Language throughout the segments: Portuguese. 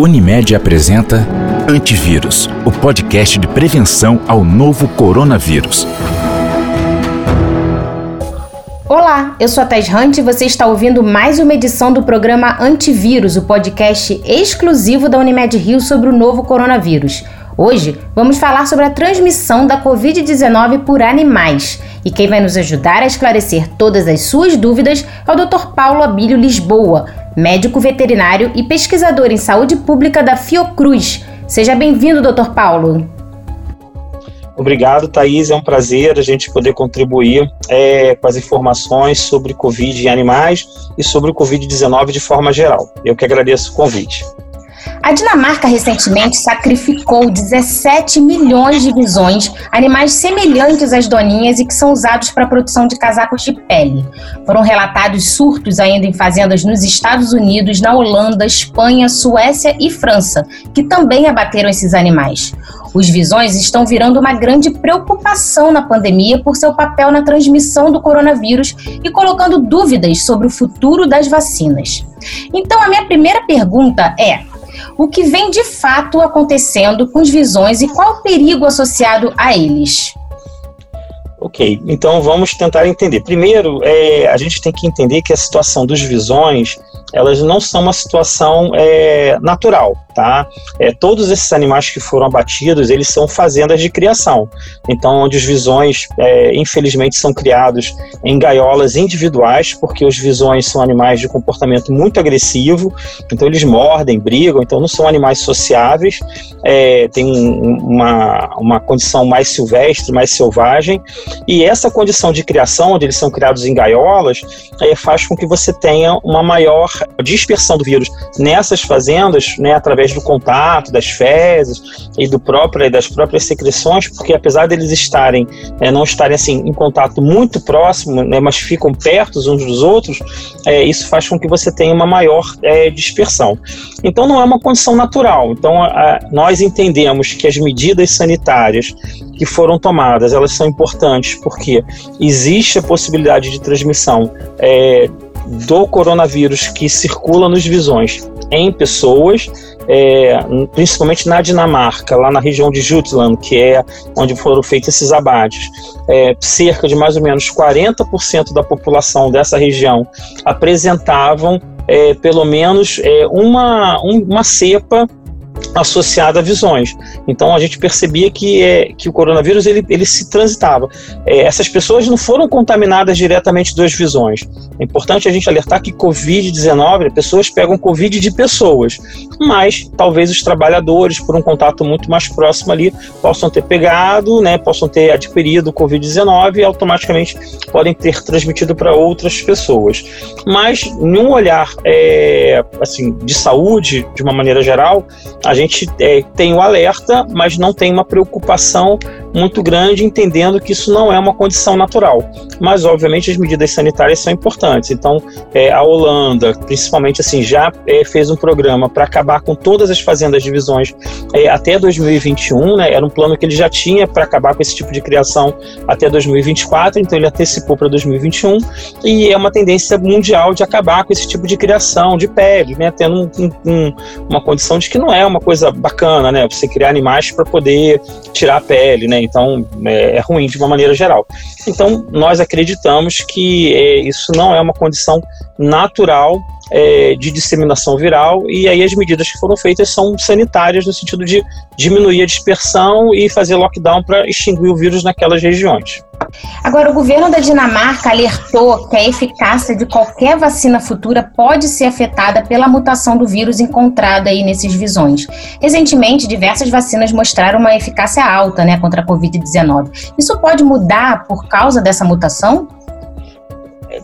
Unimed apresenta Antivírus, o podcast de prevenção ao novo coronavírus. Olá, eu sou a Thais Hunt e você está ouvindo mais uma edição do programa Antivírus, o podcast exclusivo da Unimed Rio sobre o novo coronavírus. Hoje vamos falar sobre a transmissão da Covid-19 por animais. E quem vai nos ajudar a esclarecer todas as suas dúvidas é o Dr. Paulo Abílio Lisboa, médico veterinário e pesquisador em saúde pública da Fiocruz. Seja bem-vindo, Dr. Paulo. Obrigado, Thaís. É um prazer a gente poder contribuir é, com as informações sobre Covid em animais e sobre o Covid-19 de forma geral. Eu que agradeço o convite. A Dinamarca recentemente sacrificou 17 milhões de visões, animais semelhantes às doninhas e que são usados para a produção de casacos de pele. Foram relatados surtos ainda em fazendas nos Estados Unidos, na Holanda, Espanha, Suécia e França, que também abateram esses animais. Os visões estão virando uma grande preocupação na pandemia por seu papel na transmissão do coronavírus e colocando dúvidas sobre o futuro das vacinas. Então, a minha primeira pergunta é: o que vem de fato acontecendo com os visões e qual o perigo associado a eles? Ok, então vamos tentar entender. Primeiro, é, a gente tem que entender que a situação dos visões elas não são uma situação é, natural, tá? É, todos esses animais que foram abatidos, eles são fazendas de criação. Então, onde os visões, é, infelizmente, são criados em gaiolas individuais, porque os visões são animais de comportamento muito agressivo, então eles mordem, brigam, então não são animais sociáveis, é, tem uma, uma condição mais silvestre, mais selvagem, e essa condição de criação, onde eles são criados em gaiolas, é, faz com que você tenha uma maior dispersão do vírus nessas fazendas, né, através do contato, das fezes e do próprio, das próprias secreções, porque apesar deles estarem, é, não estarem assim em contato muito próximo, né, mas ficam perto uns dos outros, é, isso faz com que você tenha uma maior é, dispersão. Então não é uma condição natural. Então a, nós entendemos que as medidas sanitárias que foram tomadas, elas são importantes porque existe a possibilidade de transmissão é, do coronavírus que circula nos visões em pessoas, é, principalmente na Dinamarca, lá na região de Jutland, que é onde foram feitos esses abates, é, cerca de mais ou menos 40% da população dessa região apresentavam é, pelo menos é, uma, um, uma cepa associada a visões. Então a gente percebia que, é, que o coronavírus ele, ele se transitava. É, essas pessoas não foram contaminadas diretamente das visões. É importante a gente alertar que Covid-19, pessoas pegam Covid de pessoas, mas talvez os trabalhadores, por um contato muito mais próximo ali, possam ter pegado, né, possam ter adquirido Covid-19 e automaticamente podem ter transmitido para outras pessoas. Mas, em um olhar é, assim, de saúde, de uma maneira geral, a gente é, tem o alerta, mas não tem uma preocupação muito grande, entendendo que isso não é uma condição natural. Mas, obviamente, as medidas sanitárias são importantes. Então, é, a Holanda, principalmente, assim, já é, fez um programa para acabar com todas as fazendas de visões é, até 2021, né? Era um plano que ele já tinha para acabar com esse tipo de criação até 2024, então ele antecipou para 2021 e é uma tendência mundial de acabar com esse tipo de criação de pele, né? Tendo um, um, uma condição de que não é uma coisa bacana, né? Você criar animais para poder tirar a pele, né? Então é, é, ruim de uma maneira geral. Então nós acreditamos que é, isso não é uma condição natural é, de disseminação viral e aí as medidas que foram feitas são sanitárias no sentido de diminuir a dispersão e fazer lockdown para extinguir o vírus naquelas regiões. Agora, o governo da Dinamarca alertou que a eficácia de qualquer vacina futura pode ser afetada pela mutação do vírus encontrada aí nesses visões. Recentemente, diversas vacinas mostraram uma eficácia alta né, contra a Covid-19. Isso pode mudar por causa dessa mutação?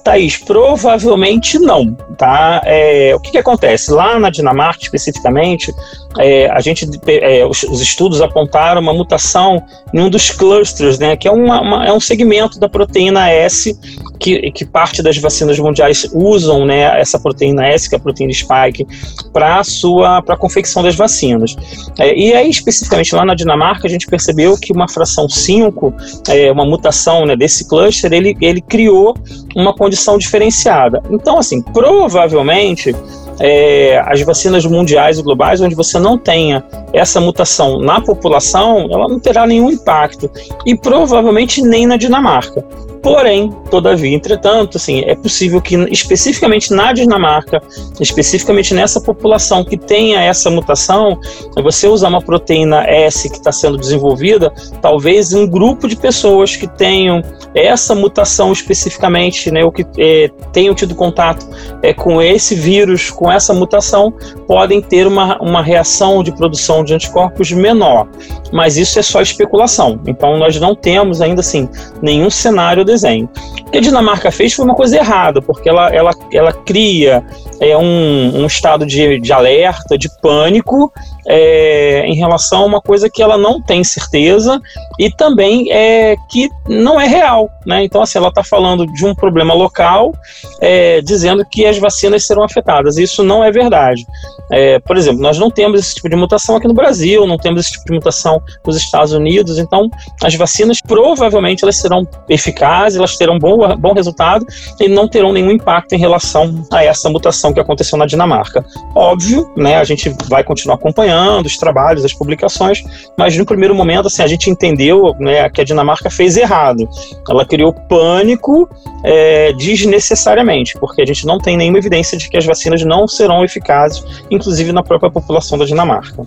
Thaís, provavelmente não, tá? É, o que, que, acontece? Lá na Dinamarca, especificamente, é, a gente, é, os, os, estudos apontaram uma mutação em um dos clusters, né? Que é, uma, uma, é um segmento da proteína S que, que parte das vacinas mundiais usam, né? Essa proteína S, que é a proteína spike, para a sua, para confecção das vacinas. É, e aí, especificamente lá na Dinamarca, a gente percebeu que uma fração 5, é, uma mutação né, desse cluster, ele, ele criou uma condição diferenciada. Então, assim, provavelmente é, as vacinas mundiais e globais, onde você não tenha essa mutação na população, ela não terá nenhum impacto. E provavelmente nem na Dinamarca. Porém, todavia, entretanto, assim, é possível que especificamente na Dinamarca, especificamente nessa população que tenha essa mutação, você usar uma proteína S que está sendo desenvolvida, talvez um grupo de pessoas que tenham essa mutação especificamente, né, ou que é, tenham tido contato é, com esse vírus, com essa mutação, podem ter uma, uma reação de produção de anticorpos menor. Mas isso é só especulação. Então, nós não temos ainda assim nenhum cenário desenho. O que a Dinamarca fez foi uma coisa errada, porque ela, ela, ela cria é, um, um estado de, de alerta, de pânico, é, em relação a uma coisa que ela não tem certeza e também é que não é real. Né? Então, assim, ela está falando de um problema local, é, dizendo que as vacinas serão afetadas. Isso não é verdade. É, por exemplo, nós não temos esse tipo de mutação aqui no Brasil, não temos esse tipo de mutação nos Estados Unidos, então as vacinas provavelmente elas serão eficazes, elas terão bom, bom resultado e não terão nenhum impacto em relação a essa mutação que aconteceu na Dinamarca. Óbvio, né, a gente vai continuar acompanhando os trabalhos, as publicações, mas no primeiro momento assim, a gente entendeu né, que a Dinamarca fez errado. Ela criou pânico é, desnecessariamente, porque a gente não tem nenhuma evidência de que as vacinas não serão eficazes, inclusive na própria população da Dinamarca.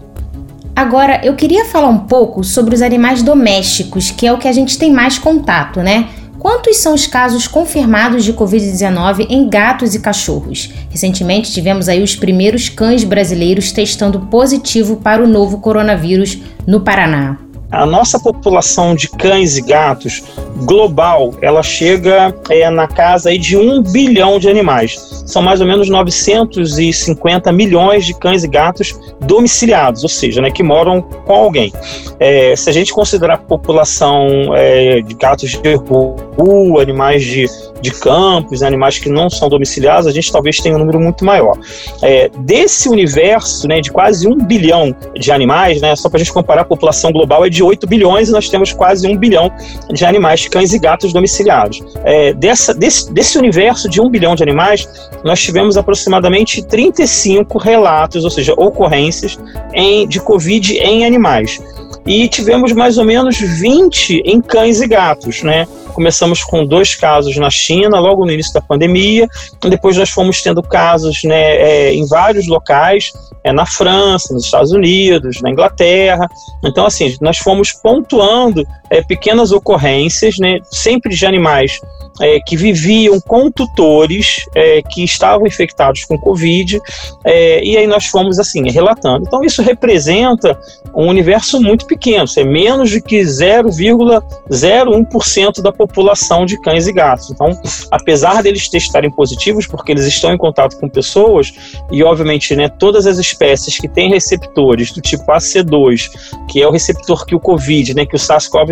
Agora, eu queria falar um pouco sobre os animais domésticos, que é o que a gente tem mais contato, né? Quantos são os casos confirmados de Covid-19 em gatos e cachorros? Recentemente tivemos aí os primeiros cães brasileiros testando positivo para o novo coronavírus no Paraná. A nossa população de cães e gatos global, ela chega é, na casa aí de um bilhão de animais. São mais ou menos 950 milhões de cães e gatos domiciliados, ou seja, né, que moram com alguém. É, se a gente considerar a população é, de gatos de rua, animais de, de campos, animais que não são domiciliados, a gente talvez tenha um número muito maior. É, desse universo né, de quase um bilhão de animais, né, só para a gente comparar, a população global é de 8 bilhões e nós temos quase um bilhão de animais, cães e gatos domiciliados. É, dessa, desse, desse universo de um bilhão de animais, nós tivemos aproximadamente 35 relatos, ou seja, ocorrências em, de Covid em animais. E tivemos mais ou menos 20 em cães e gatos, né? Começamos com dois casos na China, logo no início da pandemia, depois nós fomos tendo casos né, é, em vários locais, é, na França, nos Estados Unidos, na Inglaterra. Então, assim, nós fomos pontuando é, pequenas ocorrências, né, sempre de animais é, que viviam com tutores é, que estavam infectados com Covid, é, e aí nós fomos assim, relatando. Então, isso representa um universo muito pequeno, é menos de que 0,01% da população de cães e gatos. Então, apesar deles testarem positivos, porque eles estão em contato com pessoas, e obviamente né, todas as espécies que têm receptores do tipo AC2, que é o receptor que o Covid, né, que o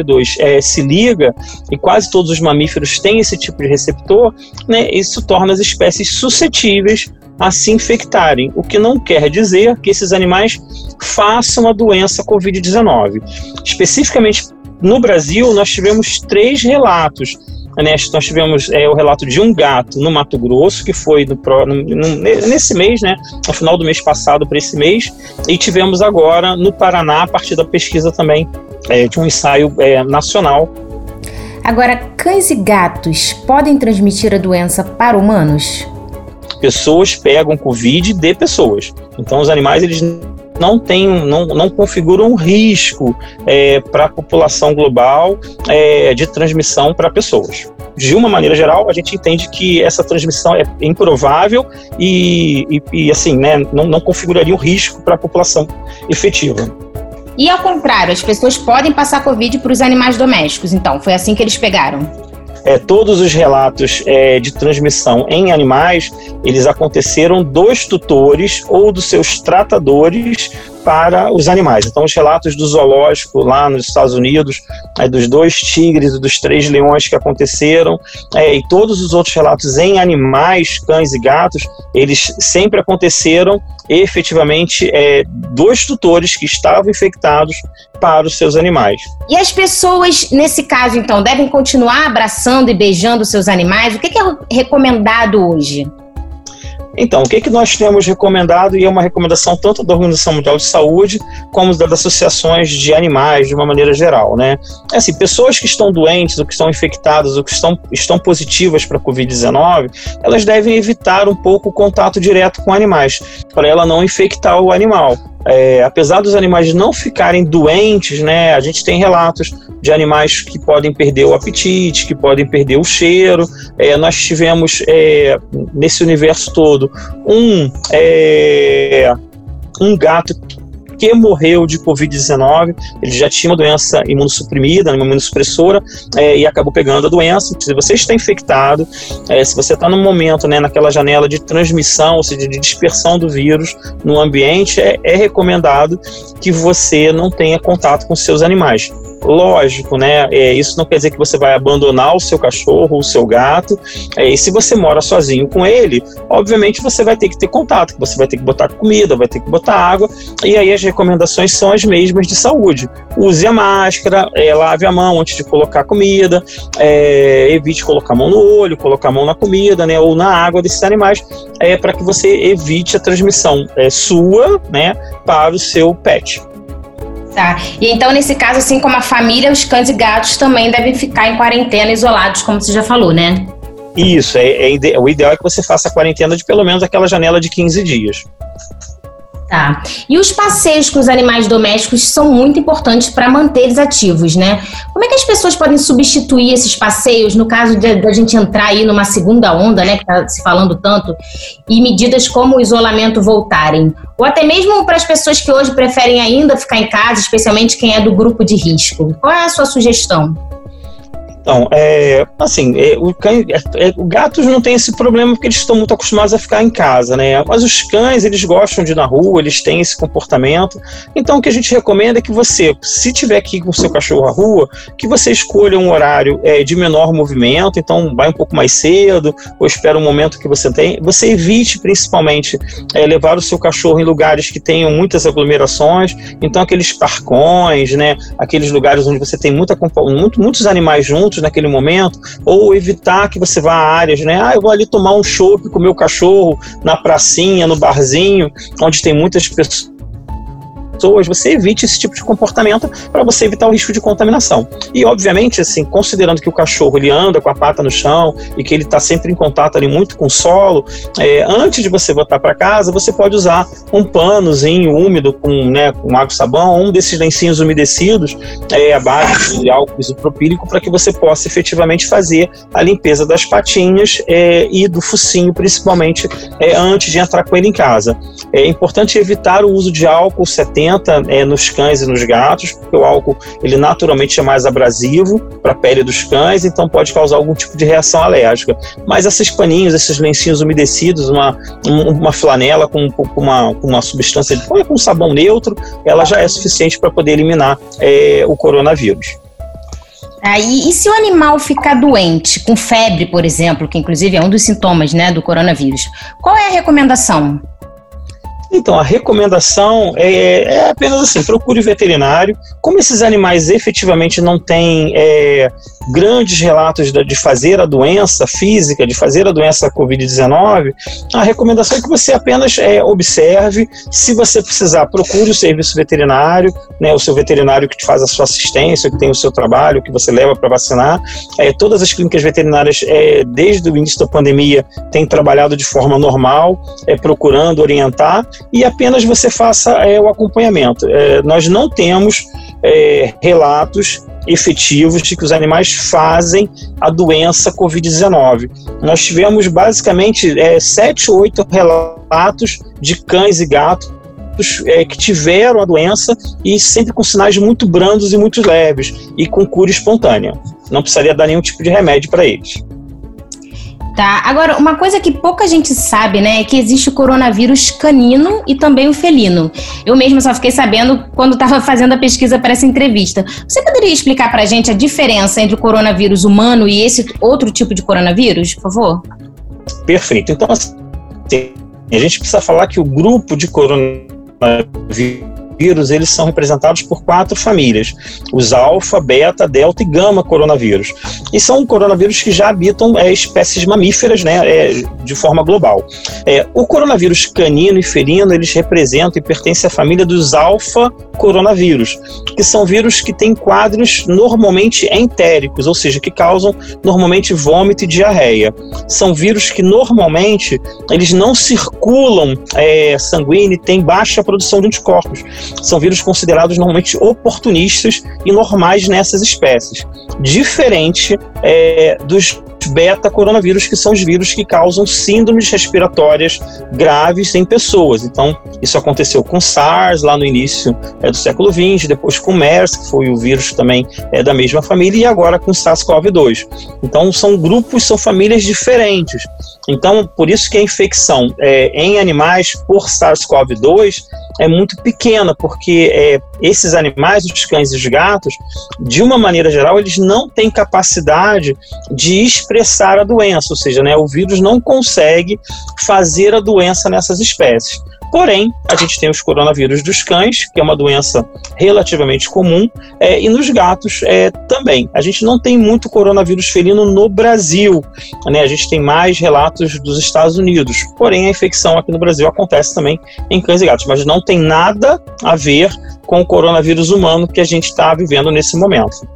SARS-CoV-2 é, se liga, e quase todos os mamíferos têm esse tipo de receptor, né, isso torna as espécies suscetíveis a se infectarem, o que não quer dizer que esses animais façam a doença Covid-19. Especificamente no Brasil, nós tivemos três relatos né, nós tivemos é, o relato de um gato no Mato Grosso, que foi no, no, nesse mês, né, no final do mês passado para esse mês, e tivemos agora no Paraná, a partir da pesquisa também é, de um ensaio é, nacional Agora, cães e gatos podem transmitir a doença para humanos? Pessoas pegam Covid de pessoas. Então, os animais eles não têm, não, não configuram um risco é, para a população global é, de transmissão para pessoas. De uma maneira geral, a gente entende que essa transmissão é improvável e, e, e assim, né, não, não configuraria um risco para a população efetiva. E ao contrário, as pessoas podem passar Covid para os animais domésticos. Então, foi assim que eles pegaram. É, todos os relatos é, de transmissão em animais, eles aconteceram dos tutores ou dos seus tratadores para os animais. Então, os relatos do zoológico lá nos Estados Unidos, é, dos dois tigres e dos três leões que aconteceram, é, e todos os outros relatos em animais, cães e gatos, eles sempre aconteceram efetivamente é, dos tutores que estavam infectados para os seus animais. E as pessoas, nesse caso, então, devem continuar abraçando e beijando seus animais? O que é recomendado hoje? Então, o que, que nós temos recomendado, e é uma recomendação tanto da Organização Mundial de Saúde, como das associações de animais, de uma maneira geral, né? É assim, pessoas que estão doentes, ou que estão infectadas, ou que estão, estão positivas para a Covid-19, elas devem evitar um pouco o contato direto com animais, para ela não infectar o animal. É, apesar dos animais não ficarem doentes, né, a gente tem relatos de animais que podem perder o apetite, que podem perder o cheiro. É, nós tivemos é, nesse universo todo um, é, um gato que morreu de Covid-19. Ele já tinha uma doença imunossuprimida, uma imunossupressora, é, e acabou pegando a doença. Se você está infectado, é, se você está no momento, né, naquela janela de transmissão, ou seja, de dispersão do vírus no ambiente, é, é recomendado que você não tenha contato com seus animais. Lógico, né? É, isso não quer dizer que você vai abandonar o seu cachorro, o seu gato. É, e se você mora sozinho com ele, obviamente você vai ter que ter contato, você vai ter que botar comida, vai ter que botar água. E aí as recomendações são as mesmas de saúde. Use a máscara, é, lave a mão antes de colocar comida, é, evite colocar a mão no olho, colocar a mão na comida, né? Ou na água desses animais, é, para que você evite a transmissão é, sua, né? Para o seu pet. Tá. E então, nesse caso, assim como a família, os cães e gatos também devem ficar em quarentena, isolados, como você já falou, né? Isso, é, é, o ideal é que você faça a quarentena de pelo menos aquela janela de 15 dias. Tá. E os passeios com os animais domésticos são muito importantes para manter eles ativos, né? Como é que as pessoas podem substituir esses passeios no caso da gente entrar aí numa segunda onda, né, que está se falando tanto, e medidas como o isolamento voltarem? Ou até mesmo para as pessoas que hoje preferem ainda ficar em casa, especialmente quem é do grupo de risco. Qual é a sua sugestão? Então, é, assim, é, o cães, é, é, gatos não tem esse problema porque eles estão muito acostumados a ficar em casa, né? Mas os cães, eles gostam de ir na rua, eles têm esse comportamento. Então, o que a gente recomenda é que você, se tiver aqui com o seu cachorro à rua, que você escolha um horário é, de menor movimento, então vai um pouco mais cedo, ou espera um momento que você tem. Você evite, principalmente, é, levar o seu cachorro em lugares que tenham muitas aglomerações, então aqueles parcões, né? Aqueles lugares onde você tem muita, muito, muitos animais juntos, naquele momento, ou evitar que você vá a áreas, né? Ah, eu vou ali tomar um chopp com o meu cachorro na pracinha, no barzinho, onde tem muitas pessoas pessoas, você evite esse tipo de comportamento para você evitar o risco de contaminação. E, obviamente, assim, considerando que o cachorro ele anda com a pata no chão e que ele está sempre em contato ali muito com o solo, é, antes de você voltar para casa, você pode usar um panozinho úmido com, né, com água e sabão, um desses lencinhos umedecidos é, base de álcool isopropílico para que você possa efetivamente fazer a limpeza das patinhas é, e do focinho, principalmente, é, antes de entrar com ele em casa. É importante evitar o uso de álcool 70 é, nos cães e nos gatos, porque o álcool ele naturalmente é mais abrasivo para a pele dos cães, então pode causar algum tipo de reação alérgica. Mas esses paninhos, esses lencinhos umedecidos, uma, uma flanela com, com uma, com uma substância, com um sabão neutro, ela já é suficiente para poder eliminar é, o coronavírus. Aí, e se o animal ficar doente, com febre, por exemplo, que inclusive é um dos sintomas né, do coronavírus, qual é a recomendação? Então, a recomendação é, é, apenas assim: procure veterinário. Como esses animais efetivamente não têm é, grandes relatos de fazer a doença física, de fazer a doença Covid-19, a recomendação é que você apenas é, observe. Se você precisar, procure o serviço veterinário, né, o seu veterinário que te faz a sua assistência, que tem o seu trabalho, que você leva para vacinar. É, todas as clínicas veterinárias, é, desde o início da pandemia, têm trabalhado de forma normal, é, procurando orientar e apenas você faça é, o acompanhamento. É, nós não temos é, relatos efetivos de que os animais fazem a doença Covid-19. Nós tivemos basicamente é, sete, oito relatos de cães e gatos é, que tiveram a doença e sempre com sinais muito brandos e muito leves e com cura espontânea. Não precisaria dar nenhum tipo de remédio para eles. Tá. Agora, uma coisa que pouca gente sabe, né, é que existe o coronavírus canino e também o felino. Eu mesma só fiquei sabendo quando estava fazendo a pesquisa para essa entrevista. Você poderia explicar para a gente a diferença entre o coronavírus humano e esse outro tipo de coronavírus, por favor? Perfeito. Então, assim, a gente precisa falar que o grupo de coronavírus coronavírus, eles são representados por quatro famílias: os alfa, beta, delta e gama coronavírus. E são coronavírus que já habitam é, espécies mamíferas, né, é, de forma global. É, o coronavírus canino e felino, eles representam e pertencem à família dos alfa coronavírus, que são vírus que têm quadros normalmente entéricos, ou seja, que causam normalmente vômito e diarreia. São vírus que normalmente eles não circulam é, sanguíneo e têm baixa produção de anticorpos. São vírus considerados normalmente oportunistas e normais nessas espécies. Diferente é, dos beta coronavírus, que são os vírus que causam síndromes respiratórias graves em pessoas. Então, isso aconteceu com SARS lá no início é, do século XX, depois com MERS, que foi o vírus também é, da mesma família, e agora com SARS-CoV-2. Então, são grupos, são famílias diferentes. Então, por isso que a infecção é, em animais por SARS-CoV-2 é muito pequena, porque é, esses animais, os cães e os gatos, de uma maneira geral, eles não têm capacidade de expressar a doença, ou seja, né, o vírus não consegue fazer a doença nessas espécies. Porém, a gente tem os coronavírus dos cães, que é uma doença relativamente comum, é, e nos gatos é, também. A gente não tem muito coronavírus felino no Brasil, né? a gente tem mais relatos dos Estados Unidos. Porém, a infecção aqui no Brasil acontece também em cães e gatos, mas não tem nada a ver com o coronavírus humano que a gente está vivendo nesse momento.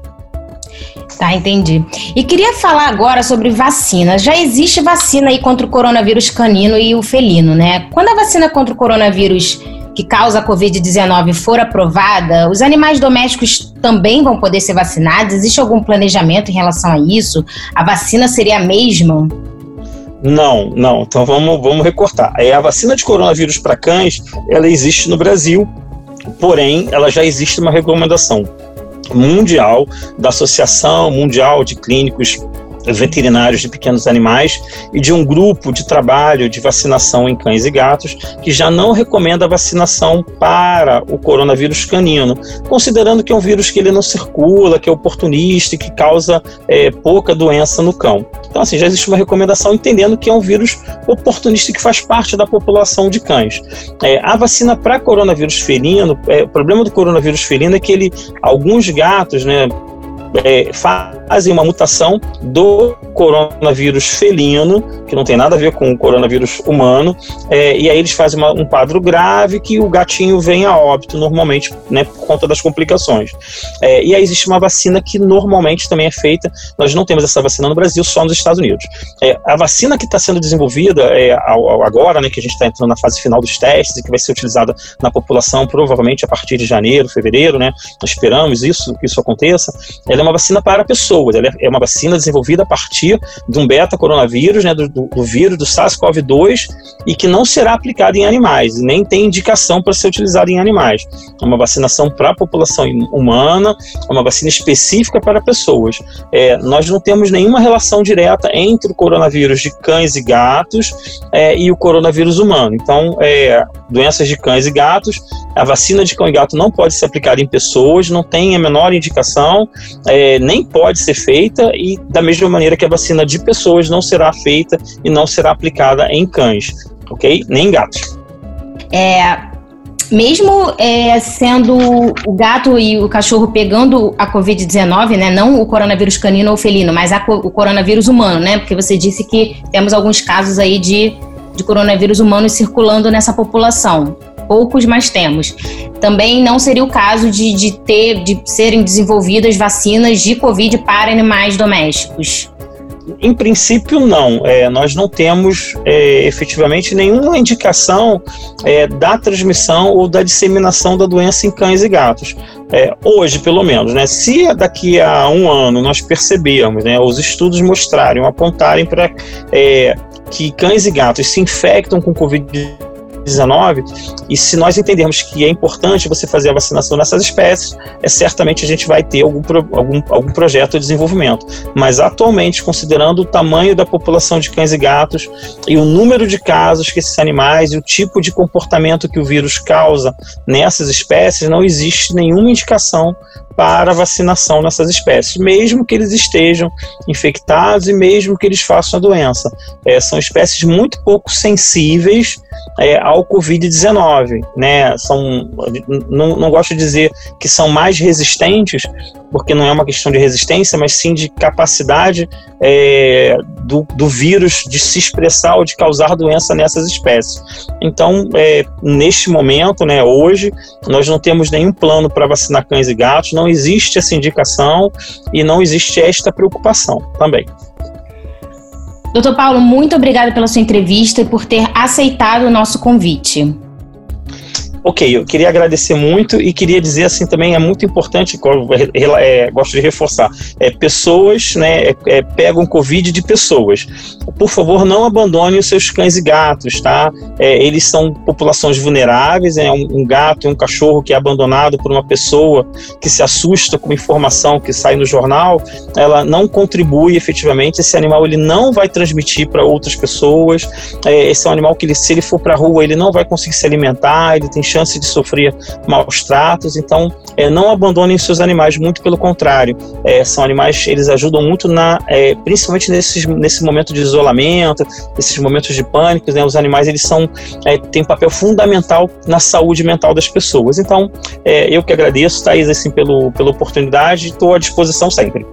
Tá, entendi. E queria falar agora sobre vacina. Já existe vacina aí contra o coronavírus canino e o felino, né? Quando a vacina contra o coronavírus que causa a Covid-19 for aprovada, os animais domésticos também vão poder ser vacinados? Existe algum planejamento em relação a isso? A vacina seria a mesma? Não, não. Então vamos, vamos recortar. É, a vacina de coronavírus para cães, ela existe no Brasil, porém, ela já existe uma recomendação mundial da Associação Mundial de Clínicos veterinários de pequenos animais e de um grupo de trabalho de vacinação em cães e gatos que já não recomenda a vacinação para o coronavírus canino, considerando que é um vírus que ele não circula, que é oportunista e que causa é, pouca doença no cão. Então, assim, já existe uma recomendação entendendo que é um vírus oportunista que faz parte da população de cães. É, a vacina para coronavírus felino, é, o problema do coronavírus felino é que ele, alguns gatos, né, é, fazem uma mutação do coronavírus felino, que não tem nada a ver com o coronavírus humano, é, e aí eles fazem uma, um quadro grave que o gatinho vem a óbito normalmente, né, por conta das complicações. É, e aí existe uma vacina que normalmente também é feita, nós não temos essa vacina no Brasil, só nos Estados Unidos. É, a vacina que está sendo desenvolvida é, agora, né, que a gente está entrando na fase final dos testes e que vai ser utilizada na população provavelmente a partir de janeiro, fevereiro, né, esperamos isso, que isso aconteça, ela é uma vacina para pessoas, ela é uma vacina desenvolvida a partir de um beta-coronavírus, né, do, do, vírus do SARS-CoV-2, e que não será aplicada em animais, nem tem indicação para ser utilizada em animais. É uma vacinação para a população humana, é uma vacina específica para pessoas. É, nós não temos nenhuma relação direta entre o coronavírus de cães e gatos é, e o coronavírus humano. Então, é, doenças de cães e gatos, a vacina de cão e gato não pode ser aplicada em pessoas, não tem a menor indicação, é, nem pode ser feita, e da mesma maneira que a vacina de pessoas não será feita e não será aplicada em cães, ok? Nem em gatos. É, mesmo é, sendo o gato e o cachorro pegando a Covid-19, né? Não o coronavírus canino ou felino, mas o coronavírus humano, né? Porque você disse que temos alguns casos aí de, de coronavírus humano circulando nessa população poucos, mas temos. Também não seria o caso de, de ter, de serem desenvolvidas vacinas de Covid para animais domésticos. Em princípio, não. É, nós não temos é, efetivamente nenhuma indicação é, da transmissão ou da disseminação da doença em cães e gatos. É, hoje, pelo menos, né? Se daqui a um ano nós percebermos, né, os estudos mostrarem, apontarem para é, que cães e gatos se infectam com Covid-19 19 e se nós entendermos que é importante você fazer a vacinação nessas espécies, é certamente a gente vai ter algum, algum, algum projeto de desenvolvimento. Mas atualmente, considerando o tamanho da população de cães e gatos e o número de casos que esses animais e o tipo de comportamento que o vírus causa nessas espécies, não existe nenhuma indicação para vacinação nessas espécies, mesmo que eles estejam infectados e mesmo que eles façam a doença. É, são espécies muito pouco sensíveis é, ao Covid-19. Né? São, não, não gosto de dizer que são mais resistentes, porque não é uma questão de resistência, mas sim de capacidade é, do, do vírus de se expressar ou de causar doença nessas espécies. Então, é, neste momento, né, hoje, nós não temos nenhum plano para vacinar cães e gatos, não existe essa indicação e não existe esta preocupação também. Doutor Paulo, muito obrigada pela sua entrevista e por ter aceitado o nosso convite. Ok, eu queria agradecer muito e queria dizer assim também é muito importante, é, gosto de reforçar, é, pessoas né, é, é, pegam Covid de pessoas. Por favor, não abandone os seus cães e gatos, tá? É, eles são populações vulneráveis, é um, um gato e um cachorro que é abandonado por uma pessoa que se assusta com informação que sai no jornal, ela não contribui efetivamente, esse animal ele não vai transmitir para outras pessoas, é, esse é um animal que ele, se ele for para a rua ele não vai conseguir se alimentar, ele tem chance de sofrer maus tratos. Então, é, não abandonem seus animais, muito pelo contrário. É, são animais, eles ajudam muito na, é, principalmente nesses, nesse momento de isolamento, nesses momentos de pânico. Né, os animais eles são é, têm um papel fundamental na saúde mental das pessoas. Então, é, eu que agradeço, Thaís, assim, pelo, pela oportunidade, estou à disposição sempre.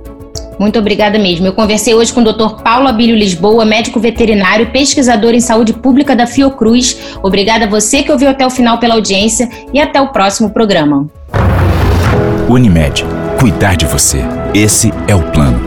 Muito obrigada mesmo. Eu conversei hoje com o Dr. Paulo Abílio Lisboa, médico veterinário, pesquisador em saúde pública da Fiocruz. Obrigada a você que ouviu até o final pela audiência e até o próximo programa. Unimed. Cuidar de você. Esse é o plano.